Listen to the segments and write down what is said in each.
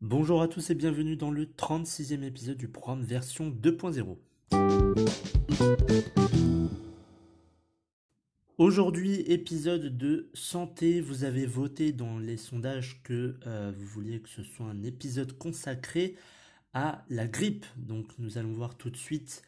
Bonjour à tous et bienvenue dans le 36e épisode du programme version 2.0. Aujourd'hui, épisode de santé. Vous avez voté dans les sondages que euh, vous vouliez que ce soit un épisode consacré à la grippe. Donc nous allons voir tout de suite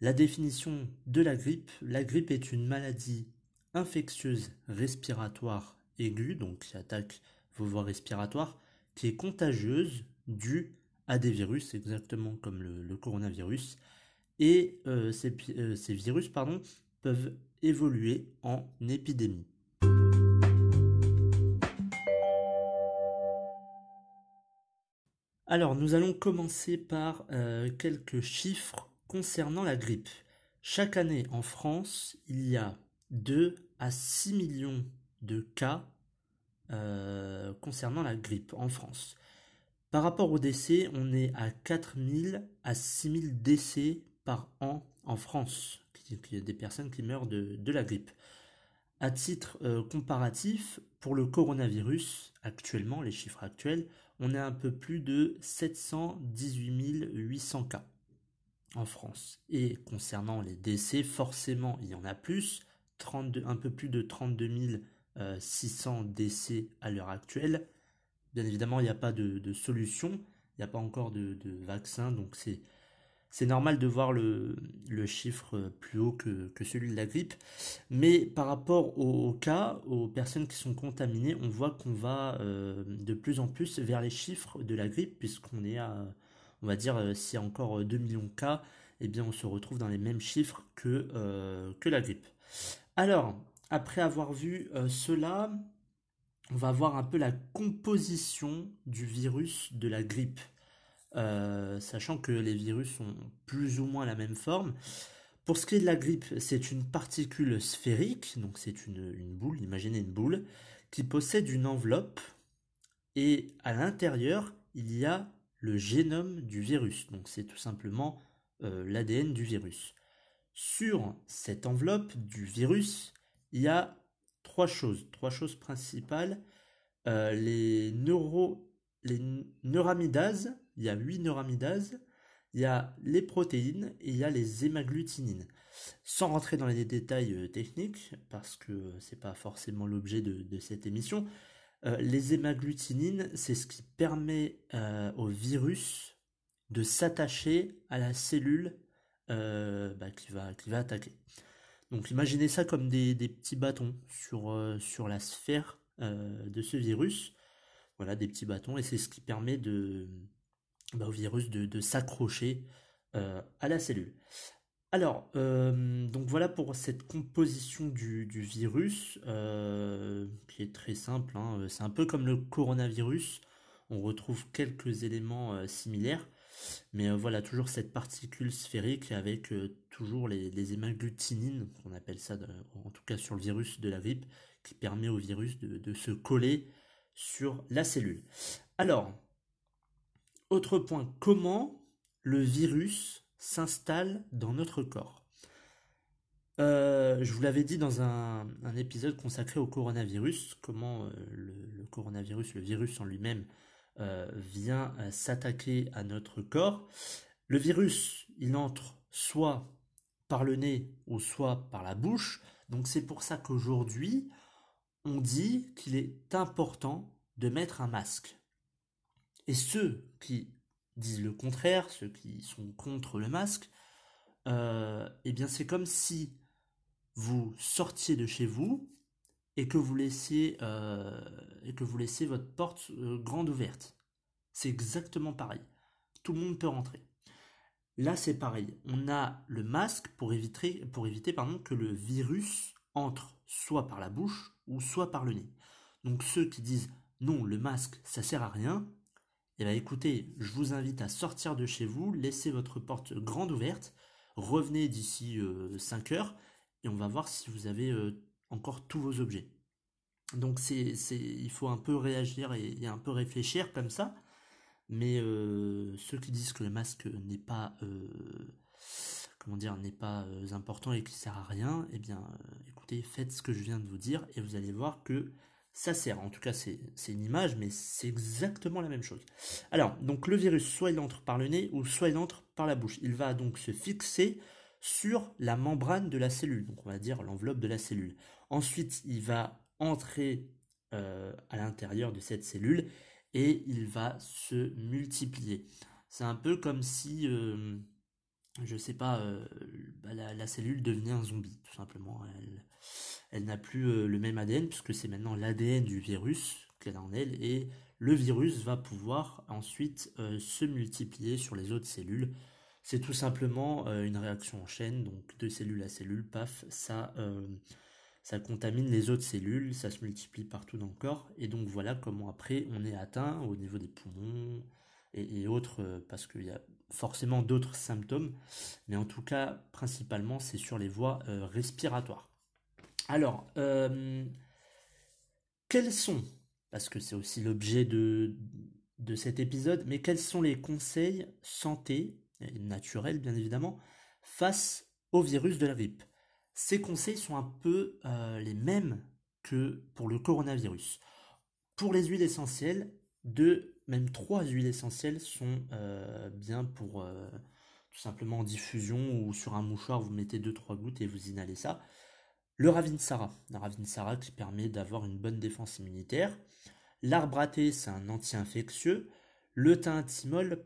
la définition de la grippe. La grippe est une maladie infectieuse respiratoire aiguë, donc qui attaque vos voies respiratoires, qui est contagieuse due à des virus, exactement comme le, coronavirus. Et euh, ces, euh, ces, virus pardon, peuvent évoluer en épidémie. Alors, nous allons commencer par euh, quelques chiffres concernant la grippe. Chaque année en France, il y a 2 à 6 millions de cas euh, concernant la grippe en France. Par rapport au décès, on est à 4000 à 6000 décès par an en France. A des personnes qui meurent de, la grippe. À titre euh, comparatif, pour le coronavirus, actuellement, les chiffres actuels, on est un peu plus de 718 800 cas en France. Et concernant les décès, forcément, il y en a plus, un peu plus de 32 600 euh, décès à l'heure actuelle. Bien évidemment, il n'y a pas de, solution, il n'y a pas encore de, vaccin, donc c'est normal de voir le, chiffre plus haut que, celui de la grippe. Mais par rapport aux, cas, aux personnes qui sont contaminées, on voit qu'on va euh, de plus en plus vers les chiffres de la grippe, puisqu'on est à, on va dire, euh, s'il y a encore 2 millions de cas, eh bien on se retrouve dans les mêmes chiffres que la grippe. Alors, après avoir vu euh, cela, on va voir un peu la composition du virus de la grippe. Euh, sachant que les virus ont plus ou moins la même forme. Pour ce qui est de la grippe, c'est une particule sphérique, donc c'est une, boule, imaginez une boule, qui possède une enveloppe, et à l'intérieur, il y a le génome du virus, donc c'est tout simplement euh, l'ADN du virus. Sur cette enveloppe du virus, il y a trois choses, trois choses principales. Euh, les, neuro, les neuramidases, il y a huit neuramidases, il y a les protéines et il y a les hémagglutinines. Sans rentrer dans les détails euh, techniques, parce que c'est pas forcément l'objet de, cette émission, euh, les hémagglutinines, c'est ce qui permet au virus de s'attacher à la cellule euh, bah, qui, va, attaquer. Donc imaginez ça comme des, petits bâtons sur, euh, la sphère euh, de ce virus. Voilà, des petits bâtons, et c'est ce qui permet bah, au virus de, s'accrocher à la cellule. Alors, donc voilà pour cette composition du, virus, qui est très simple. Hein. C'est un peu comme le coronavirus. On retrouve quelques éléments similaires. Mais euh, voilà, toujours cette particule sphérique avec euh, toujours les, les hémagglutinines, qu'on appelle ça, en tout cas sur le virus de la grippe, qui permet au virus de, se coller sur la cellule. Alors, autre point, comment le virus s'installe dans notre corps? Euh, je vous l'avais dit dans un, épisode consacré au coronavirus, comment le, coronavirus, le virus en lui-même, vient euh, s'attaquer à notre corps. Le virus, il entre soit par le nez ou soit par la bouche. Donc c'est pour ça qu'aujourd'hui, on dit qu'il est important de mettre un masque. Et ceux qui disent le contraire, ceux qui sont contre le masque, euh, eh bien c'est comme si vous sortiez de chez vous et que vous laissiez, euh, et que vous laissiez votre porte euh, grande ouverte. C'est exactement pareil. Tout le monde peut rentrer. Là, c'est pareil. On a le masque pour éviter, pour éviter pardon, que le virus entre soit par la bouche ou soit par le nez. Donc ceux qui disent non, le masque, ça sert à rien, eh bien écoutez, je vous invite à sortir de chez vous, laissez votre porte grande ouverte, revenez d'ici 5 euh, heures et on va voir si vous avez euh, encore tous vos objets. Donc c'est, il faut un peu réagir et, un peu réfléchir comme ça. Mais euh, ceux qui disent que le masque n'est pas comment dire n'est pas important et qui sert à rien, eh bien écoutez, faites ce que je viens de vous dire et vous allez voir que ça sert. En tout cas, c'est une image, mais c'est exactement la même chose. Alors, donc le virus, soit il entre par le nez ou soit il entre par la bouche. Il va donc se fixer sur la membrane de la cellule, donc on va dire l'enveloppe de la cellule. Ensuite, il va entrer euh, à l'intérieur de cette cellule et il va se multiplier. C'est un peu comme si, euh, je sais pas, euh, bah, la, cellule devenait un zombie, tout simplement. Elle, elle n'a plus euh, le même ADN puisque c'est maintenant l'ADN du virus qu'elle a en elle et le virus va pouvoir ensuite se multiplier sur les autres cellules. C'est tout simplement une réaction en chaîne, donc de cellule à cellule, paf, ça, ça contamine les autres cellules, ça se multiplie partout dans le corps, et donc voilà comment après on est atteint au niveau des poumons et autres, parce qu'il y a forcément d'autres symptômes, mais en tout cas, principalement, c'est sur les voies respiratoires. Alors, euh, quels sont, parce que c'est aussi l'objet de, de cet épisode, mais quels sont les conseils santé, naturels bien évidemment, face au virus de la grippe Ces conseils sont un peu euh, les mêmes que pour le coronavirus. Pour les huiles essentielles, deux, même trois huiles essentielles sont euh, bien pour tout simplement en diffusion ou sur un mouchoir, vous mettez deux trois gouttes et vous inhalez ça. Le Ravinsara, le Ravinsara qui permet d'avoir une bonne défense immunitaire. L'arbre à thé, c'est un anti-infectieux. Le thym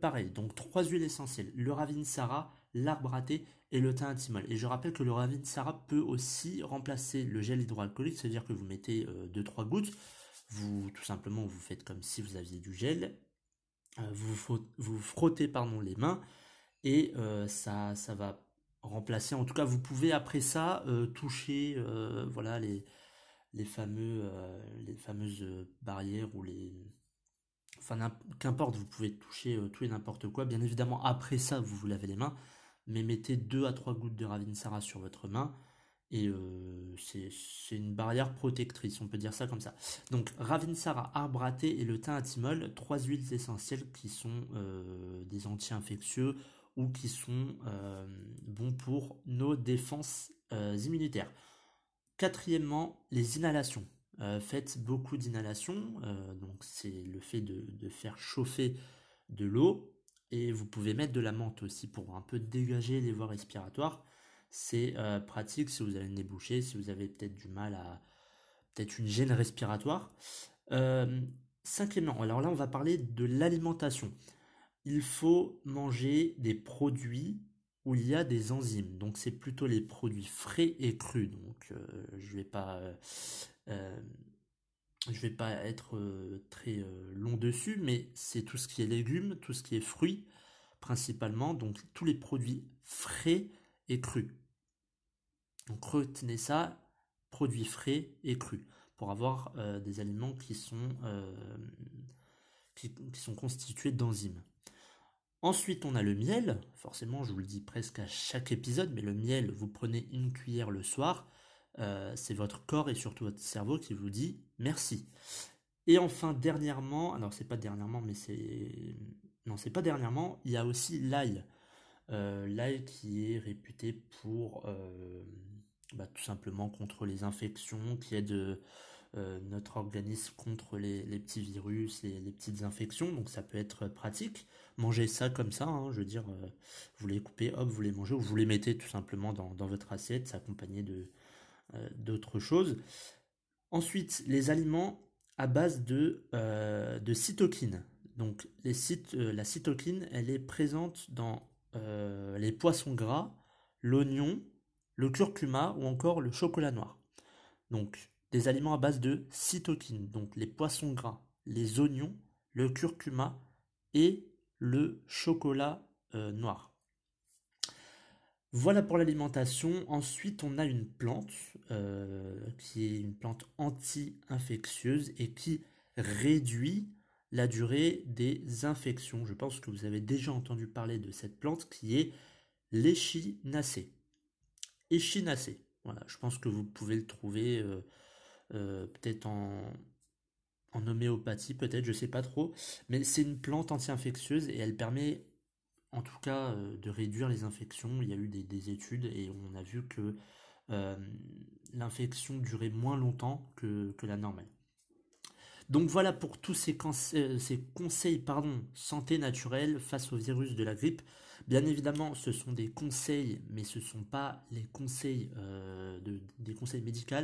pareil. Donc trois huiles essentielles. Le Ravinsara, l'arbre à thé et le thym thymol. Et je rappelle que le Ravinsara peut aussi remplacer le gel hydroalcoolique, c'est-à-dire que vous mettez 2-3 euh, gouttes. Vous, tout simplement, vous faites comme si vous aviez du gel. Euh, vous, vous frottez pardon, les mains et euh, ça, ça va remplacer. En tout cas, vous pouvez après ça toucher voilà les les fameux les fameuses barrières ou les enfin qu'importe, vous pouvez toucher tout et n'importe quoi. Bien évidemment, après ça, vous vous lavez les mains, mais mettez 2 à 3 gouttes de Ravinsara sur votre main et c'est une barrière protectrice, on peut dire ça comme ça. Donc Ravinsara, arbre et le thym à trois huiles essentielles qui sont des anti-infectieux ou qui sont euh, bons pour nos défenses euh, immunitaires. Quatrièmement, les inhalations. Euh, faites beaucoup d'inhalations, donc c'est le fait de, faire chauffer de l'eau et vous pouvez mettre de la menthe aussi pour un peu dégager les voies respiratoires. C'est pratique si vous avez le nez si vous avez peut-être du mal à peut-être une gêne respiratoire. cinquièmement, alors là on va parler de l'alimentation il faut manger des produits où il y a des enzymes. Donc c'est plutôt les produits frais et crus. Donc euh, je vais pas euh, euh, je vais pas être très long dessus, mais c'est tout ce qui est légumes, tout ce qui est fruits principalement, donc tous les produits frais et crus. Donc retenez ça, produits frais et crus, pour avoir des aliments qui sont, qui sont constitués d'enzymes. Ensuite, on a le miel. Forcément, je vous le dis presque à chaque épisode, mais le miel, vous prenez une cuillère le soir. Euh, c'est votre corps et surtout votre cerveau qui vous dit merci. Et enfin, dernièrement, alors c'est pas dernièrement, mais c'est. Non, c'est pas dernièrement, il y a aussi l'ail. Euh, l'ail qui est réputé pour euh, bah, tout simplement contre les infections, qui aide notre organisme contre les, petits virus, les, les, petites infections, donc ça peut être pratique manger ça comme ça, hein, je veux dire, vous les coupez, hop, vous les mangez, ou vous les mettez tout simplement dans, votre assiette, accompagné de d'autres choses. Ensuite, les aliments à base de, euh, de cytokine. Donc les la cytokine, elle est présente dans les poissons gras, l'oignon, le curcuma ou encore le chocolat noir. Donc des aliments à base de cytokine, donc les poissons gras, les oignons, le curcuma et le chocolat euh, noir. Voilà pour l'alimentation. Ensuite, on a une plante euh, qui est une plante anti-infectieuse et qui réduit la durée des infections. Je pense que vous avez déjà entendu parler de cette plante qui est l'échinacée. Échinacée. Voilà, je pense que vous pouvez le trouver euh, euh, peut-être en, homéopathie, peut-être, je sais pas trop. Mais c'est une plante anti-infectieuse et elle permet en tout cas euh, de réduire les infections. Il y a eu des, études et on a vu que euh, l'infection durait moins longtemps que, la normale. Donc voilà pour tous ces, euh, conseils pardon, santé naturelle face au virus de la grippe. Bien évidemment, ce sont des conseils, mais ce ne sont pas les conseils, des conseils médicaux.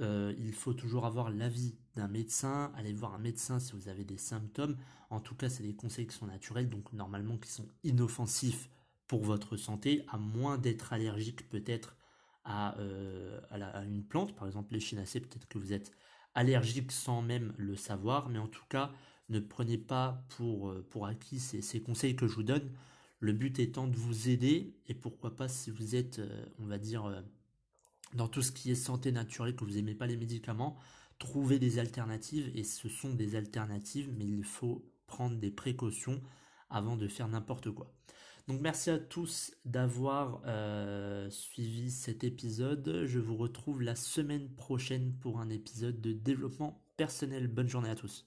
Euh, il faut toujours avoir l'avis d'un médecin, aller voir un médecin si vous avez des symptômes. En tout cas, c'est des conseils qui sont naturels, donc normalement qui sont inoffensifs pour votre santé, à moins d'être allergique peut-être à, euh, une plante, par exemple l'échinacée, peut-être que vous êtes allergique sans même le savoir, mais en tout cas, ne prenez pas pour, euh, pour acquis ces, conseils que je vous donne. Le but étant de vous aider, et pourquoi pas si vous êtes, on va dire, dans tout ce qui est santé naturelle, que vous n'aimez pas les médicaments, trouvez des alternatives et ce sont des alternatives, mais il faut prendre des précautions avant de faire n'importe quoi. Donc merci à tous d'avoir euh, suivi cet épisode. Je vous retrouve la semaine prochaine pour un épisode de développement personnel. Bonne journée à tous.